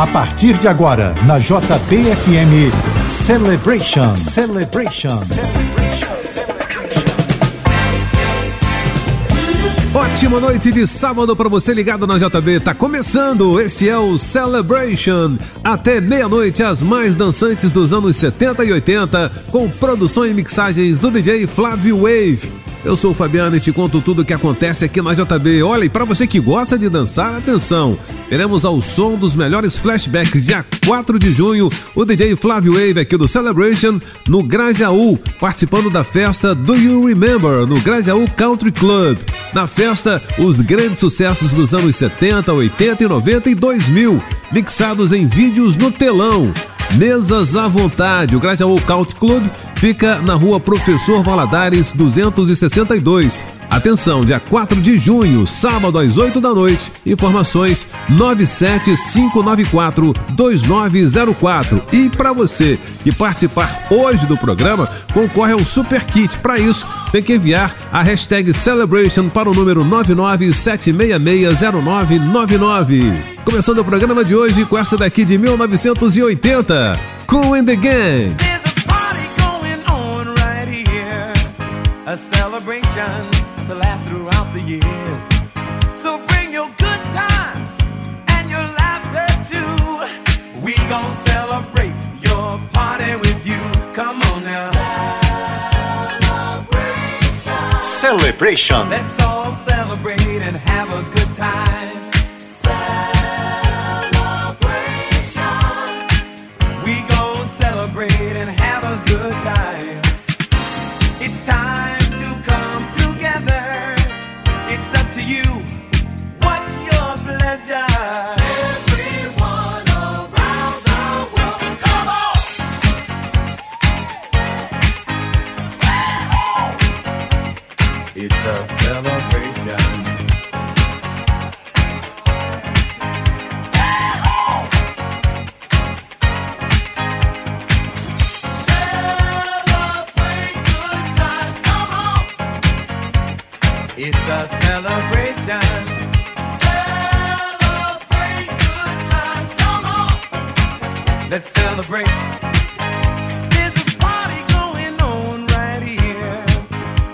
A partir de agora, na JBFM Celebration. Celebration. Celebration. Celebration. Ótima noite de sábado para você ligado na JB. Tá começando. Este é o Celebration. Até meia-noite as mais dançantes dos anos 70 e 80 com produção e mixagens do DJ Flávio Wave. Eu sou o Fabiano e te conto tudo o que acontece aqui na JB. Olha, e para você que gosta de dançar, atenção! Teremos ao som dos melhores flashbacks dia 4 de junho, o DJ Flávio Wave aqui do Celebration no Grajaú, participando da festa Do You Remember no Grajaú Country Club. Na festa, os grandes sucessos dos anos 70, 80 e 90 e 2000, mixados em vídeos no telão. Mesas à vontade. O Grajaú Country Club fica na rua Professor Valadares 262. Atenção, dia 4 de junho, sábado às 8 da noite. Informações 975942904. E para você que participar hoje do programa, concorre ao Super Kit. Para isso, tem que enviar a hashtag Celebration para o número 997660999. Começando o programa de hoje com essa daqui de 1980, Cool and the Gang. A celebration to last throughout the years. So bring your good times and your laughter too. We gon' celebrate your party with you. Come on now. Celebration. Celebration. Let's all celebrate and have a good Let's celebrate. There's a party going on right here.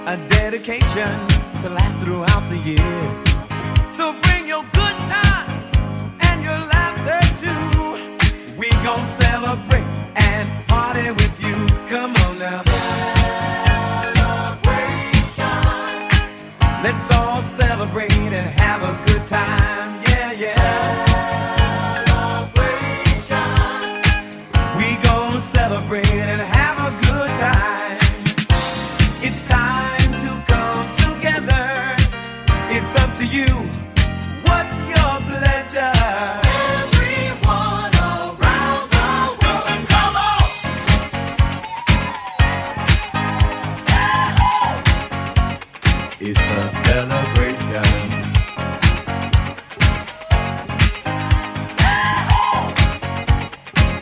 A dedication to last throughout the years. So bring your good times and your laughter too. We gon' celebrate and party with you. Come on now. Let's all celebrate and have a good time.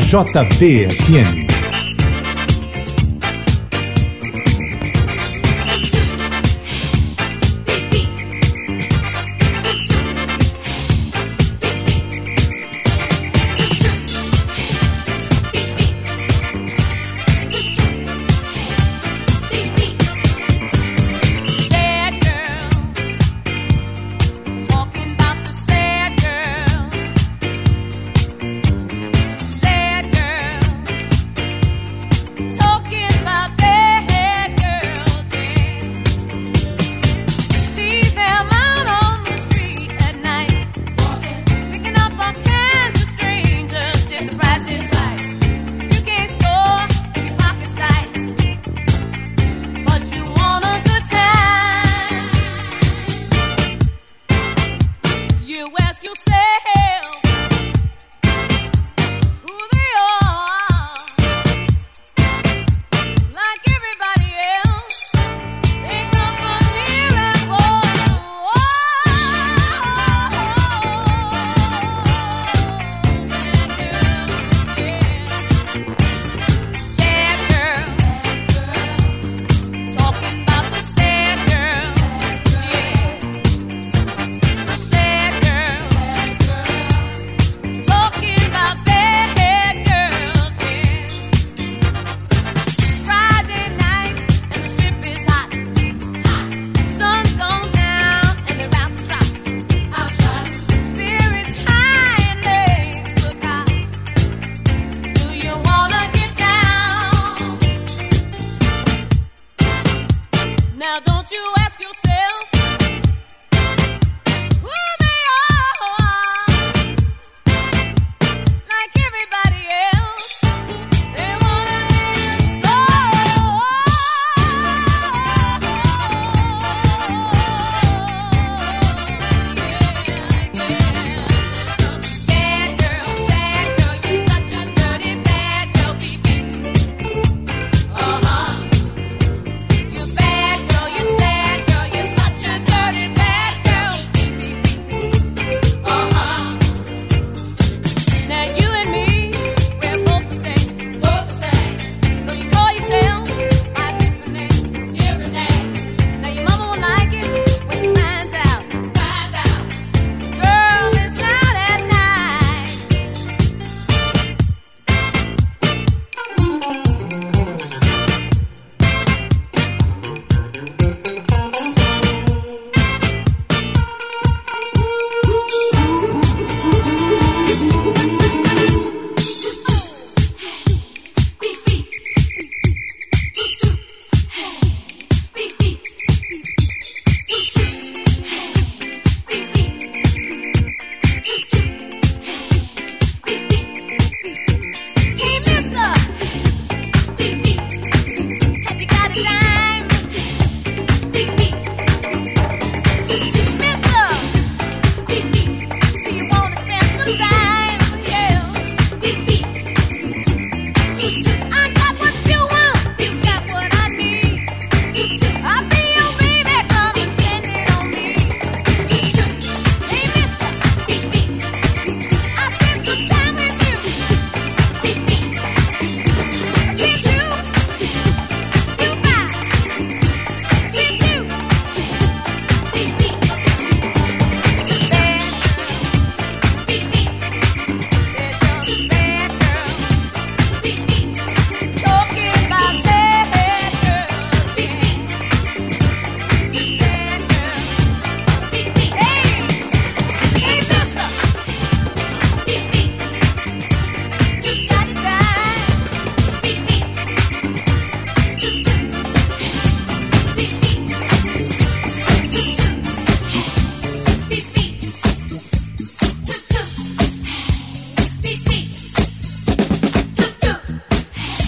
JBFM.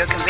Radio Convention.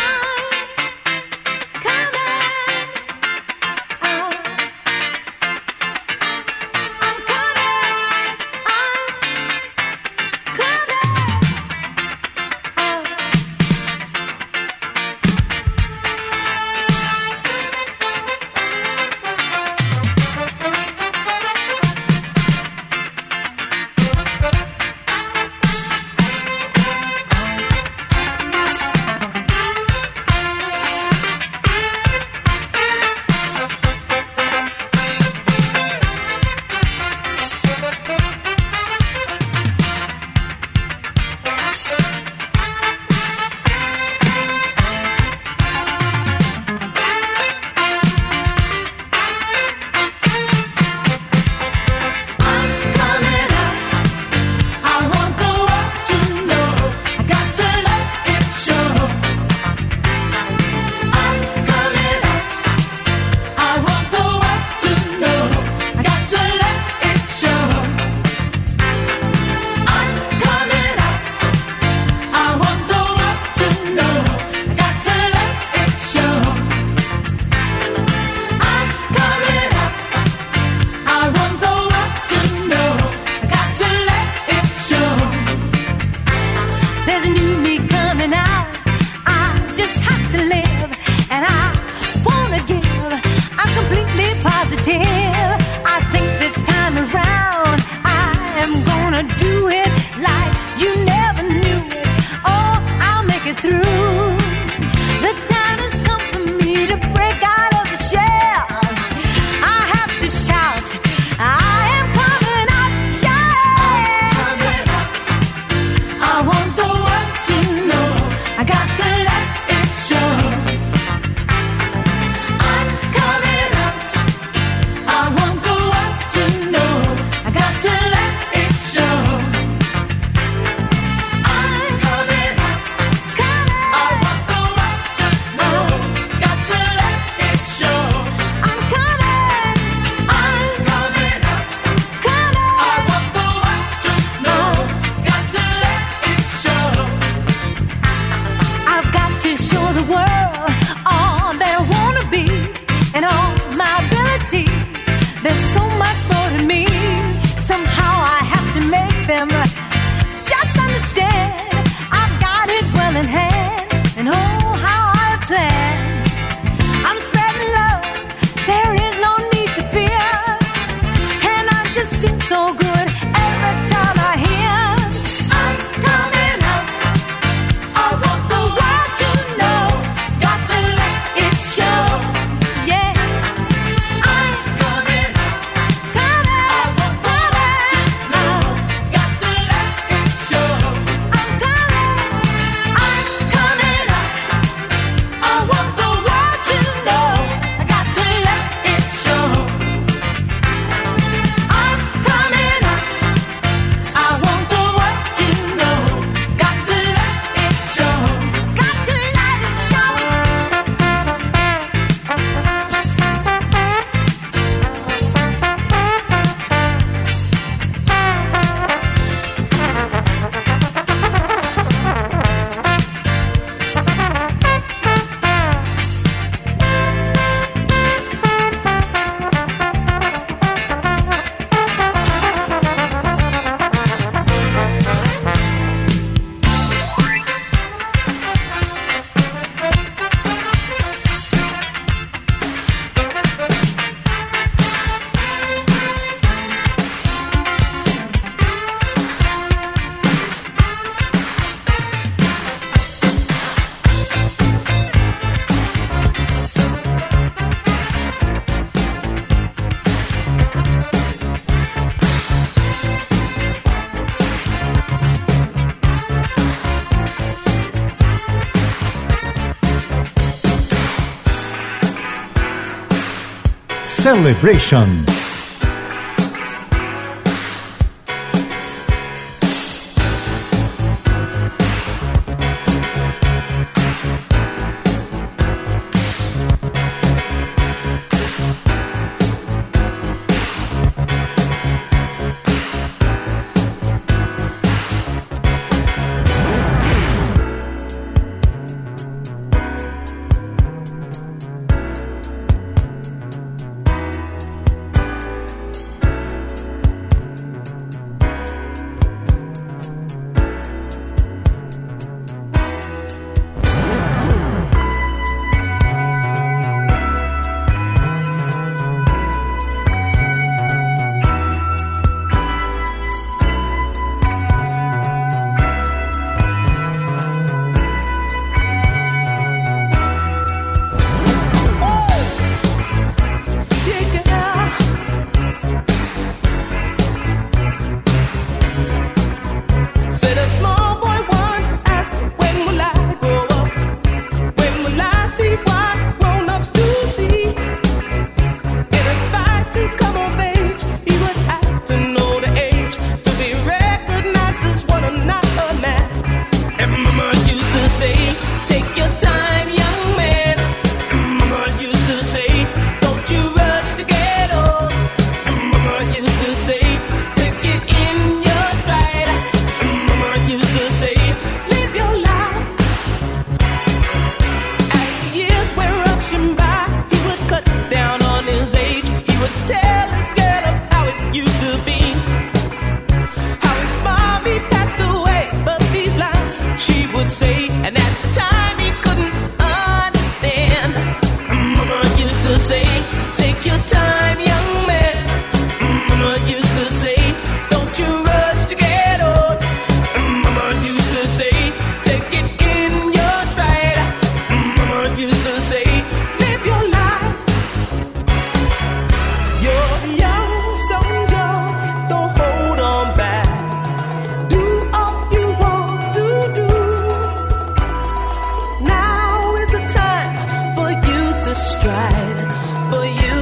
Celebration. Stride, for you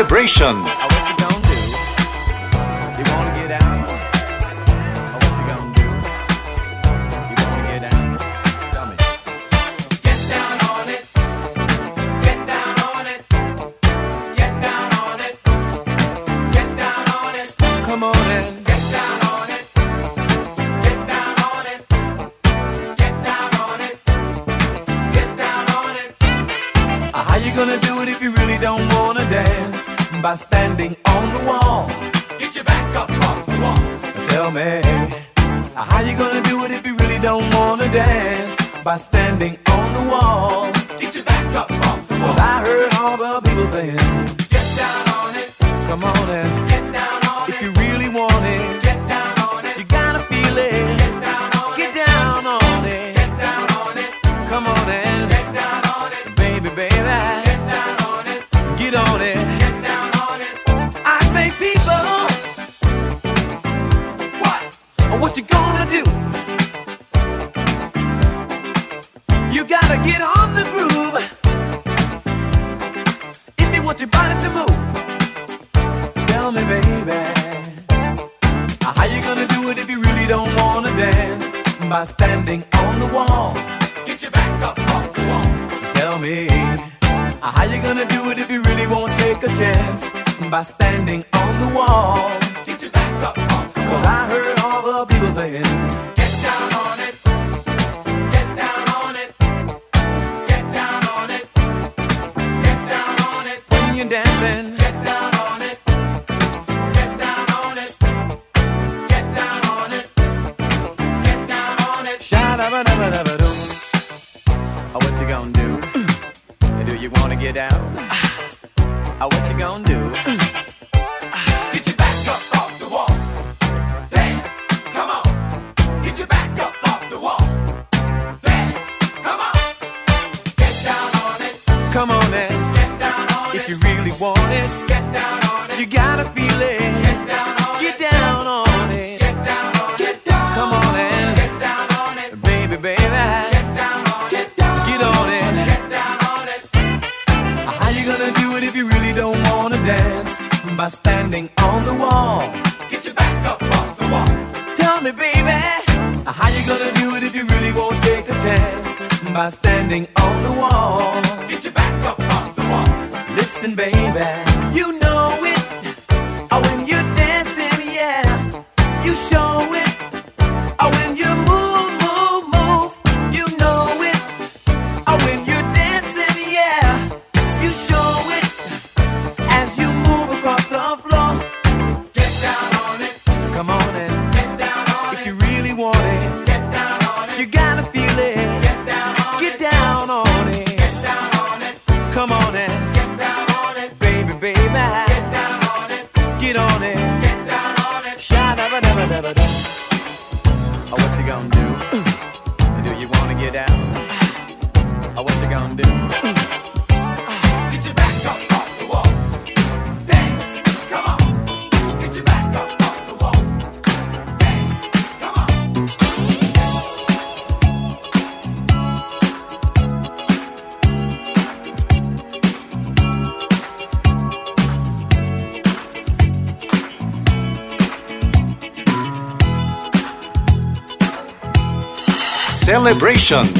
Celebration. dancing. Get down on it. Get down on it. Get down on it. Get down on it. Sha-da-ba-da-ba-da-ba-dum. Oh, what you gonna do? do you wanna get down? Oh, what you gonna do? Uh, Tavşan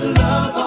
good love.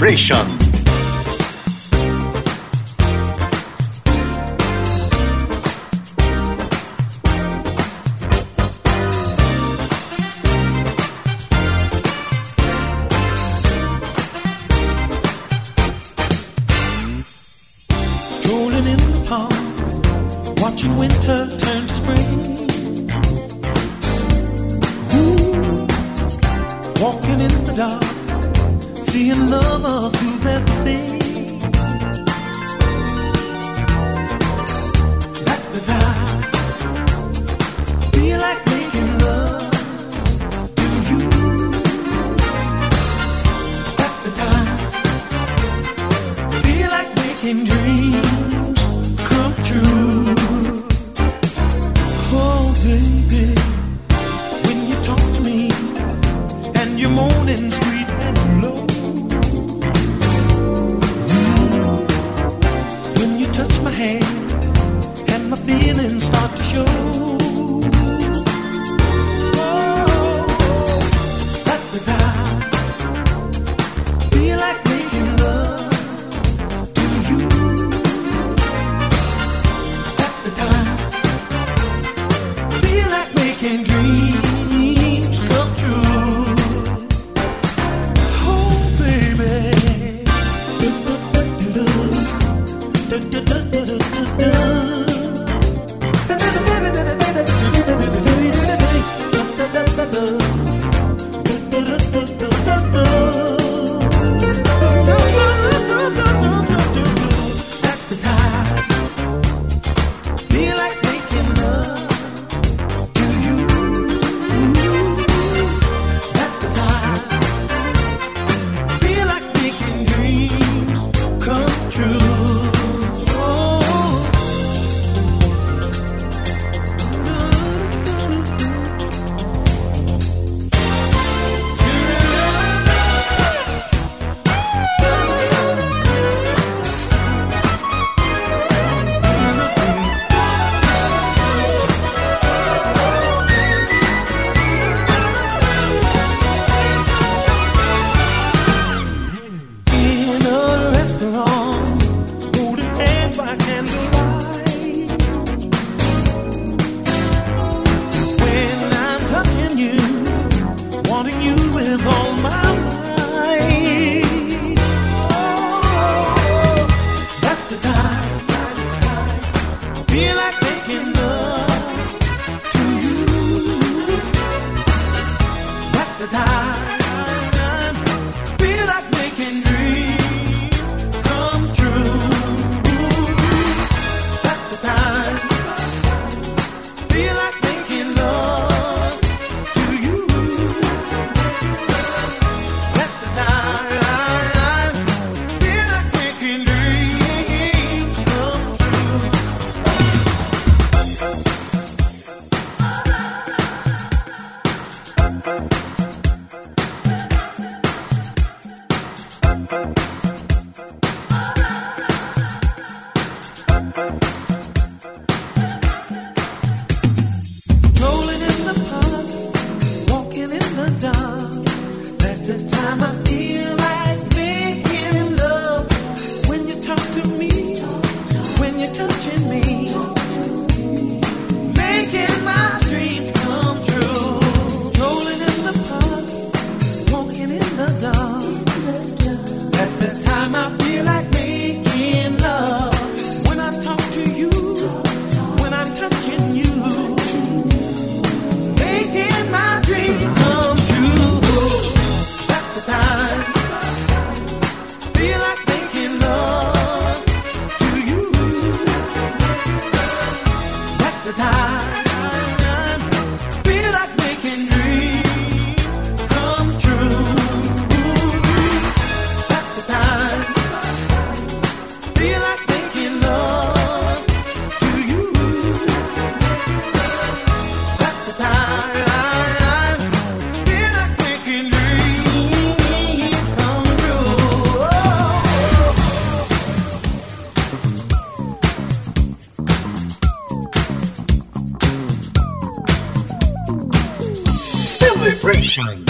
vibration. Nation.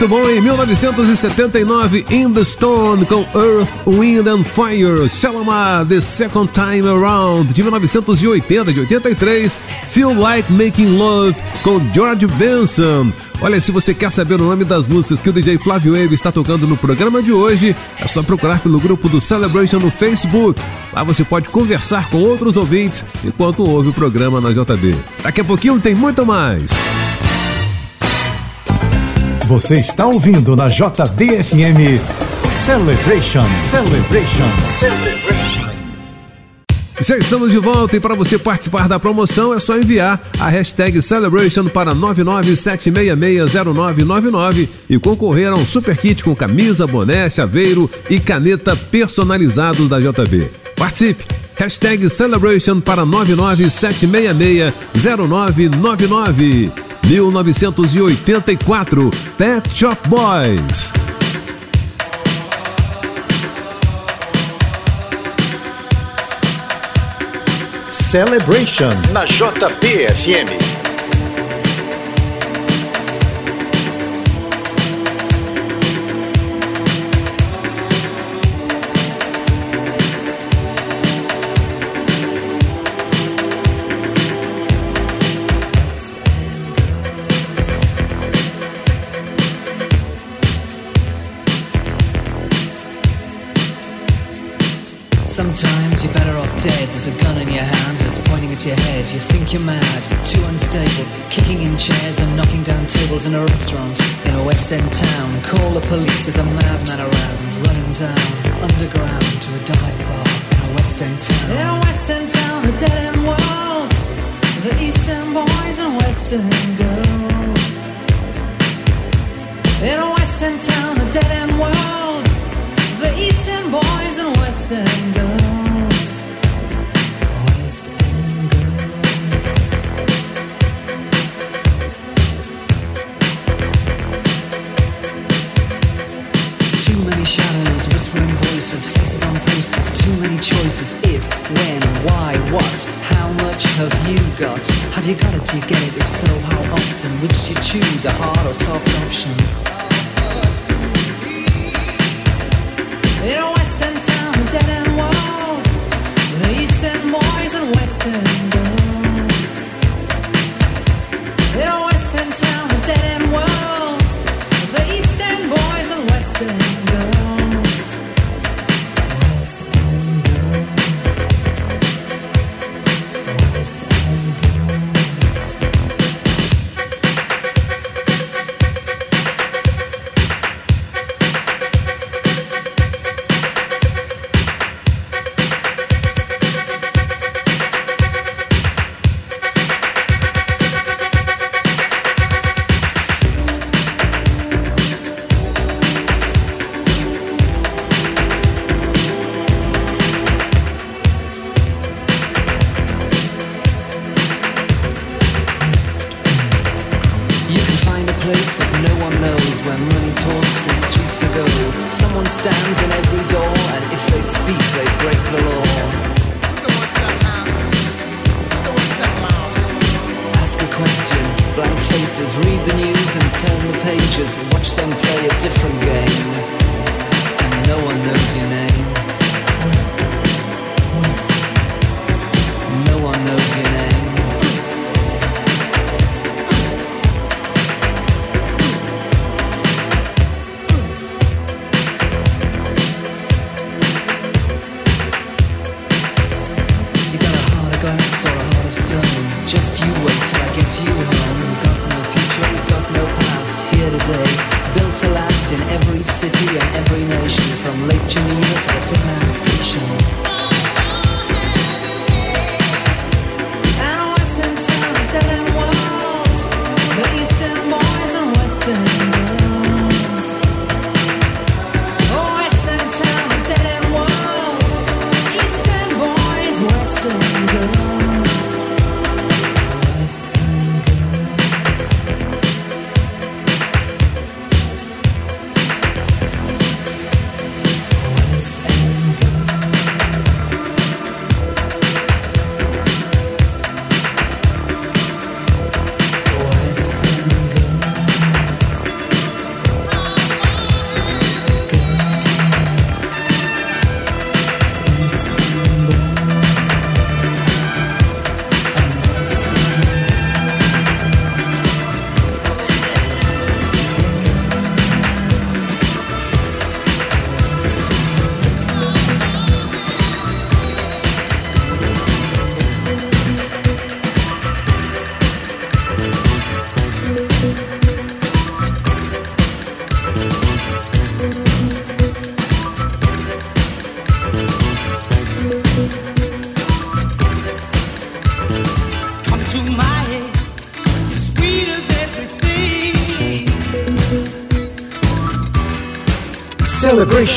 Muito bom, em 1979, In the Stone com Earth, Wind and Fire, Shalamar, The Second Time Around, de 1980, de 83, Feel Like Making Love com George Benson. Olha, se você quer saber o nome das músicas que o DJ Flávio Wave está tocando no programa de hoje, é só procurar pelo grupo do Celebration no Facebook. Lá você pode conversar com outros ouvintes enquanto ouve o programa na JB. Daqui a pouquinho tem muito mais. Você está ouvindo na JBFM Celebration, Celebration, Celebration. Já estamos de volta e para você participar da promoção é só enviar a hashtag Celebration para 997660999 e concorrer a um super kit com camisa, boné, chaveiro e caneta personalizados da JB. Participe! Hashtag Celebration para 997660999 1984 Pet Shop Boys. Celebration na JBFM. You think you're mad, too unstable. Kicking in chairs and knocking down tables in a restaurant in a West End town. Call the police, there's a madman around. Running down underground to a dive bar in a West End town. In a West End town, a dead end world. The Eastern boys and Western girls. In a Western town, a dead end world. The Eastern boys and Western girls. Too many choices if, when, why, what. How much have you got? Have you got it? Do you get it? If so, how often? Which do you choose, a hard or soft option? In a western town, a dead end world, the eastern boys and western girls. In a western town, a dead end world. in every city and every nation.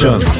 Done.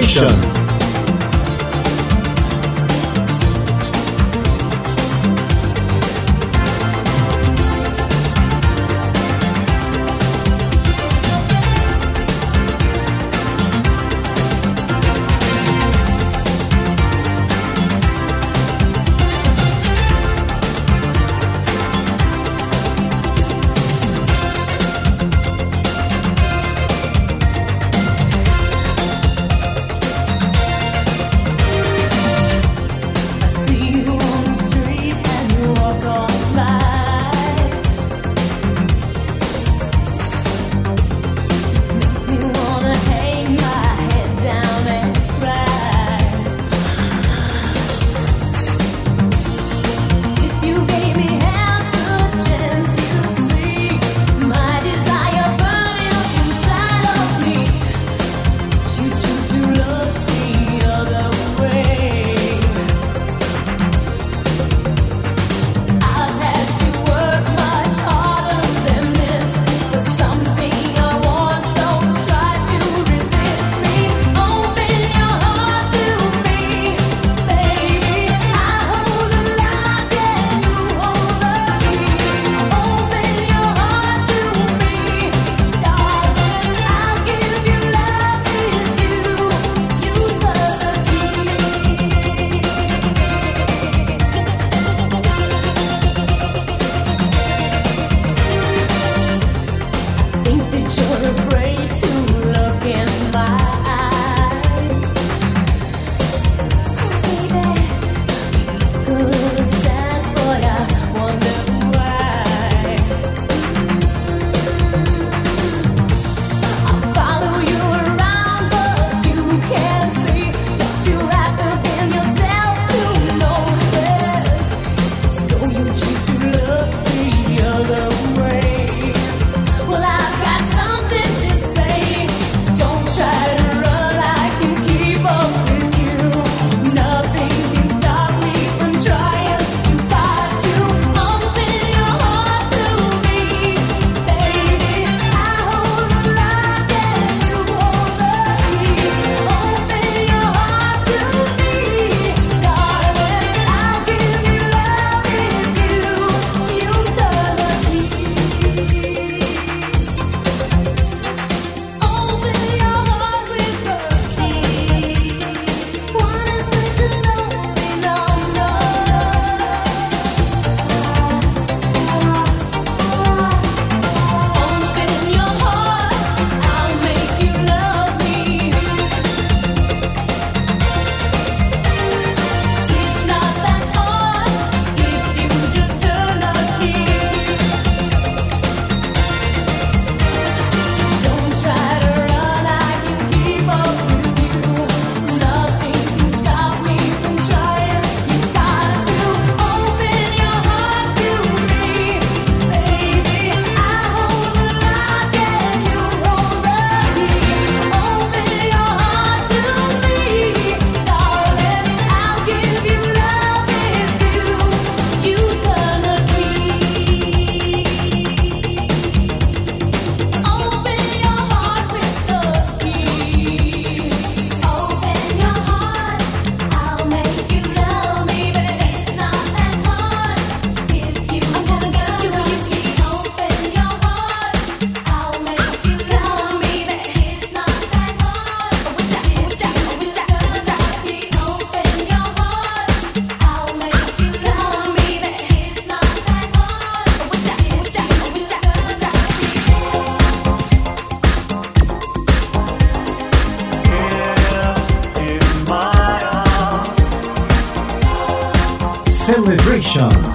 Vibration.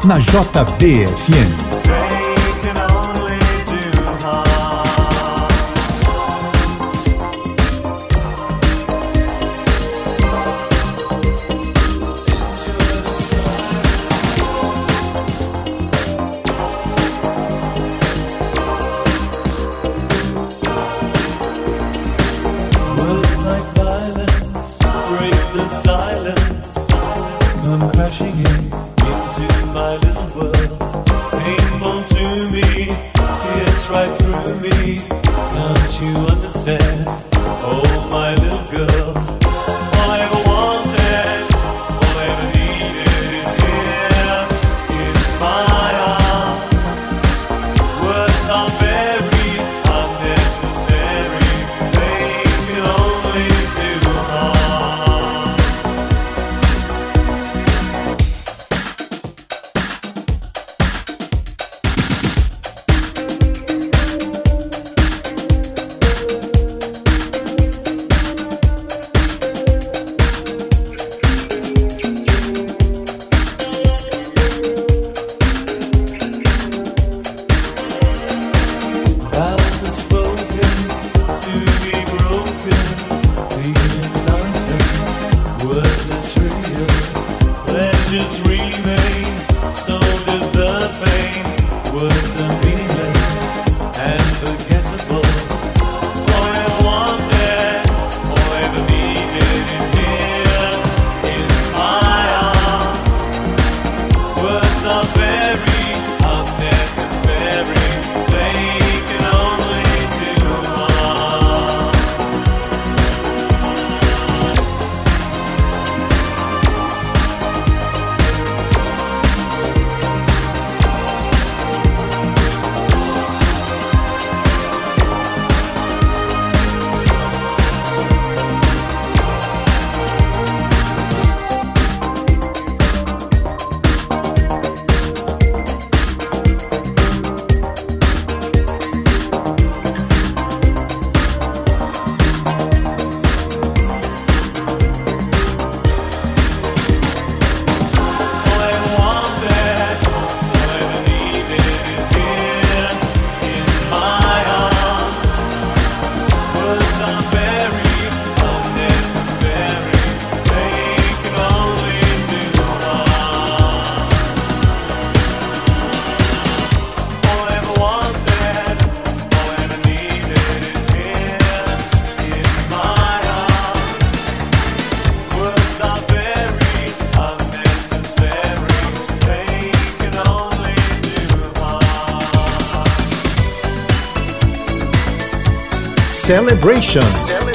Na JBFM. Celebration. Celebration,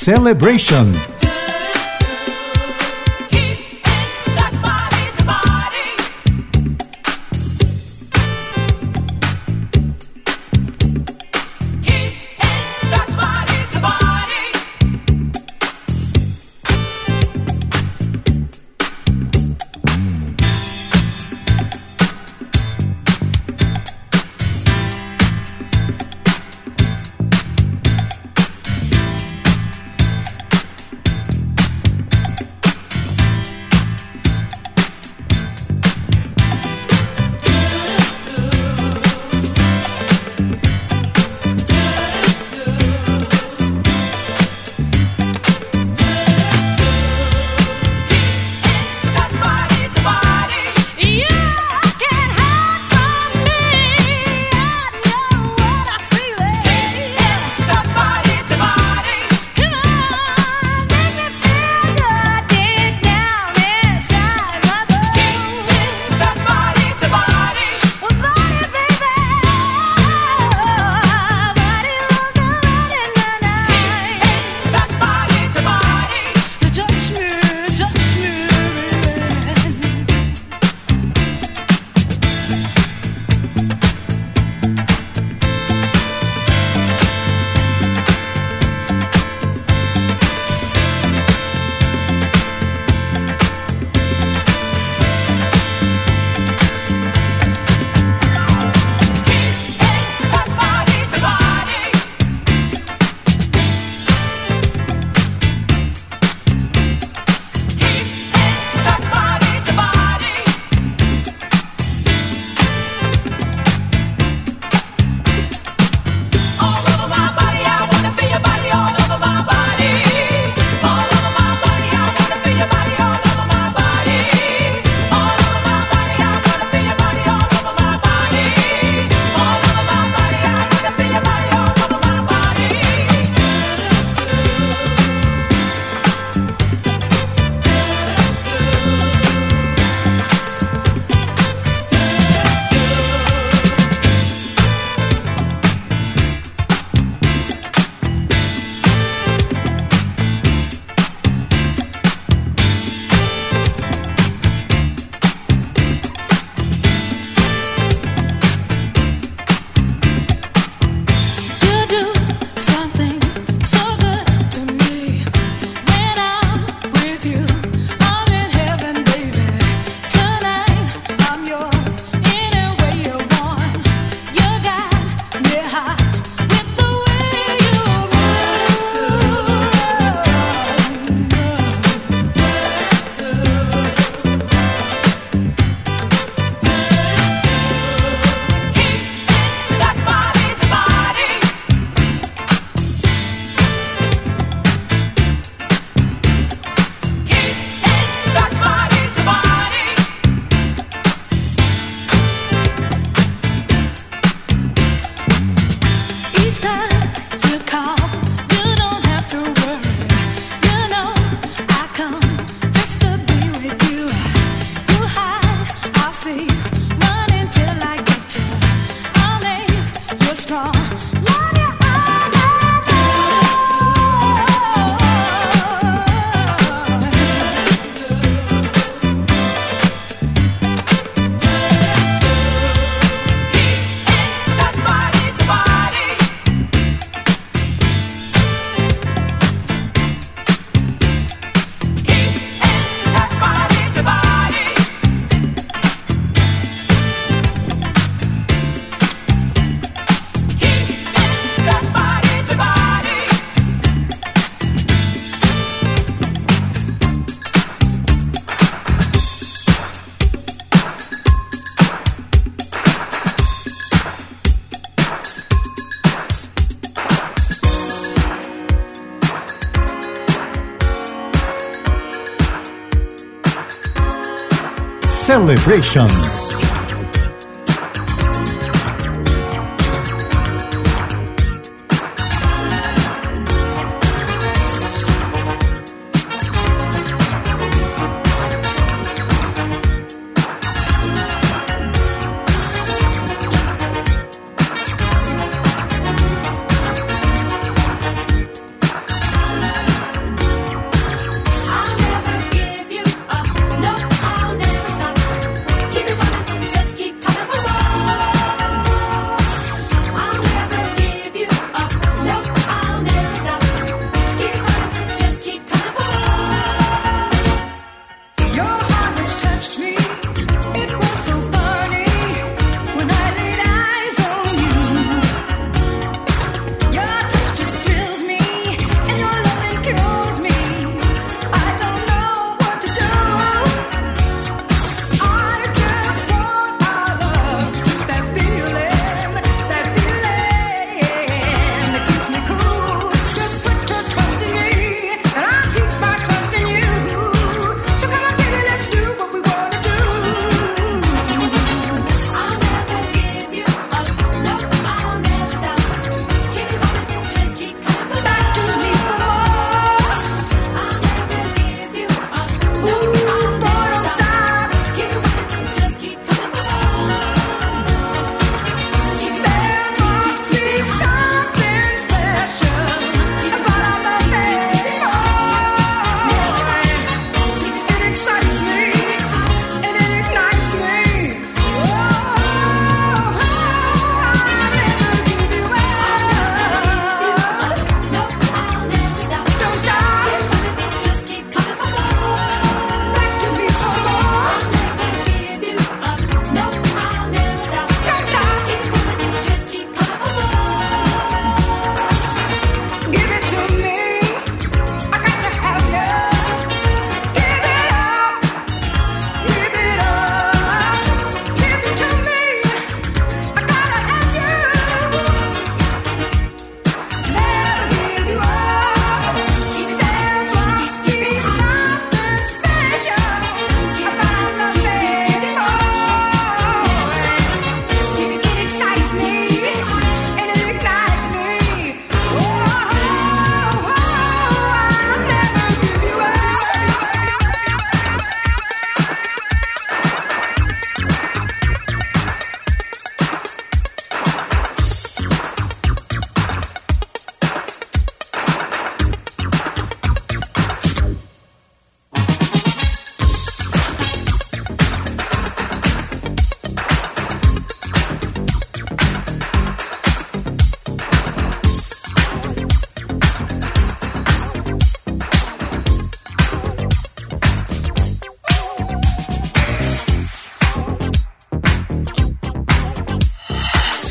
Celebration. Celebration.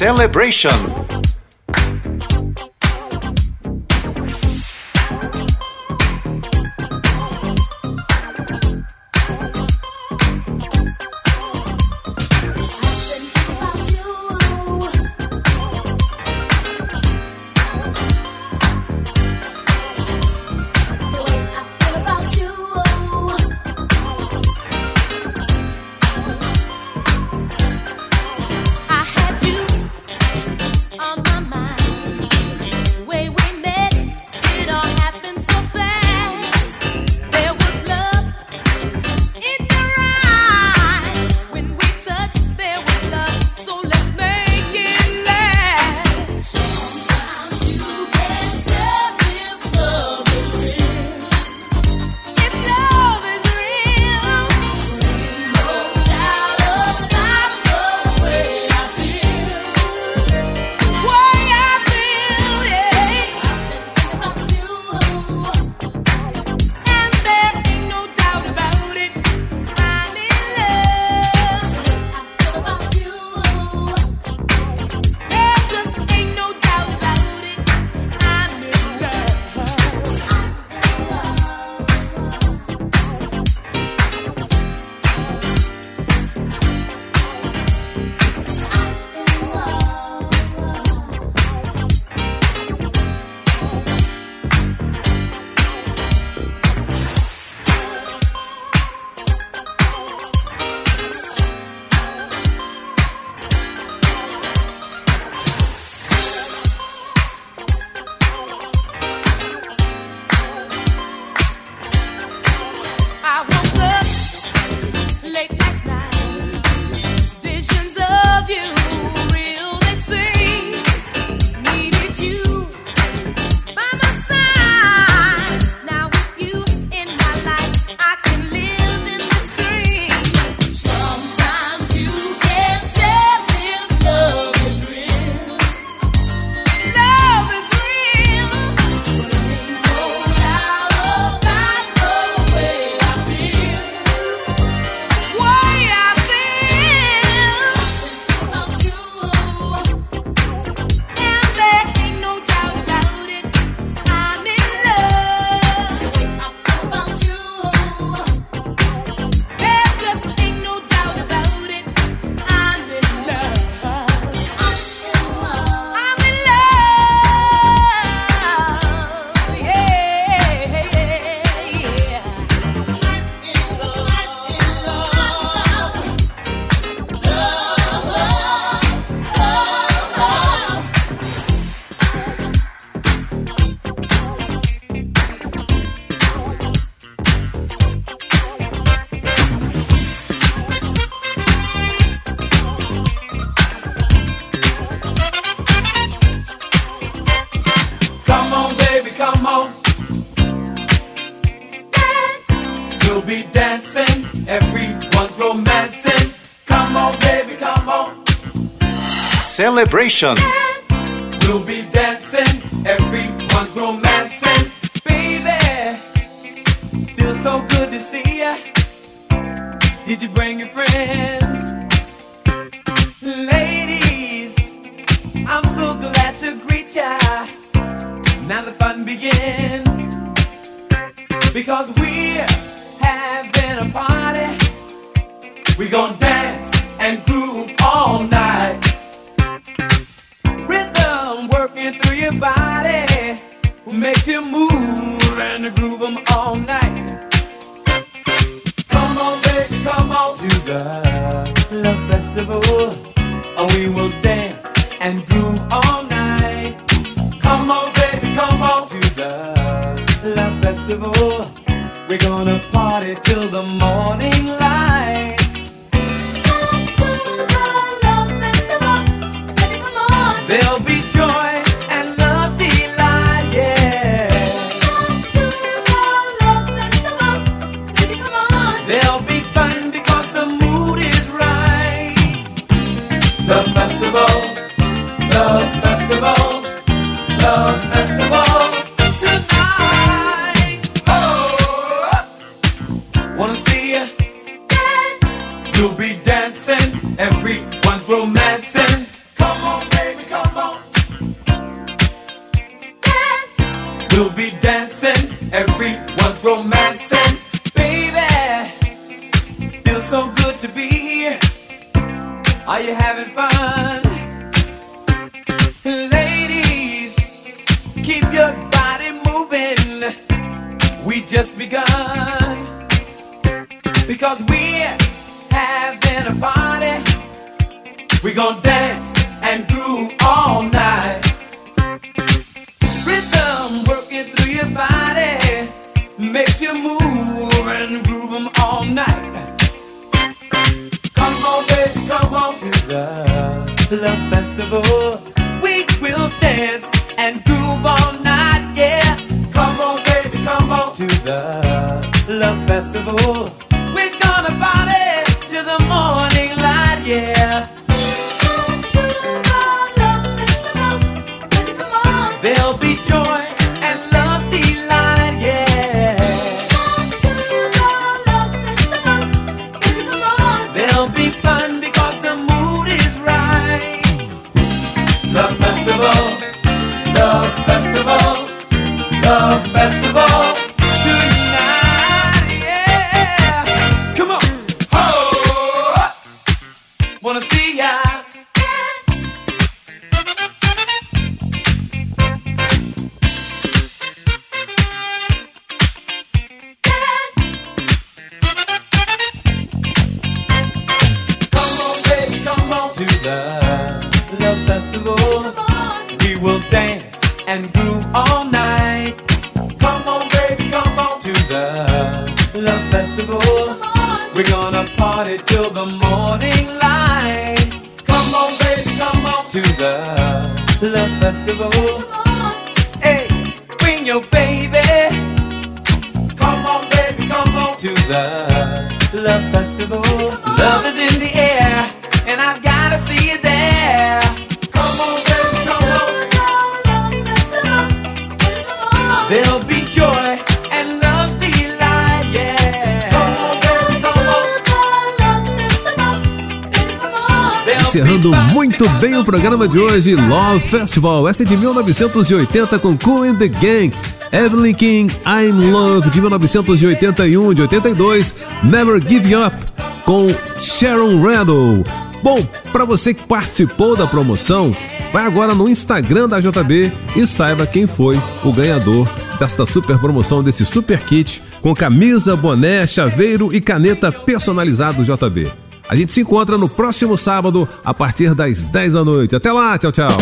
Celebration. Vibration. They'll de Love Festival, essa é de 1980 com Cool and the Gang, Evelyn King, I'm Love de 1981 de 82, Never Give Up com Sharon Randall. Bom, para você que participou da promoção, vai agora no Instagram da JB e saiba quem foi o ganhador desta super promoção, desse super kit com camisa, boné, chaveiro e caneta personalizado JB. A gente se encontra no próximo sábado, a partir das 10 da noite. Até lá, tchau, tchau.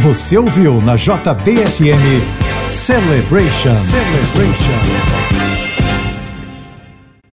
Você ouviu na JBFM Celebration. Celebration.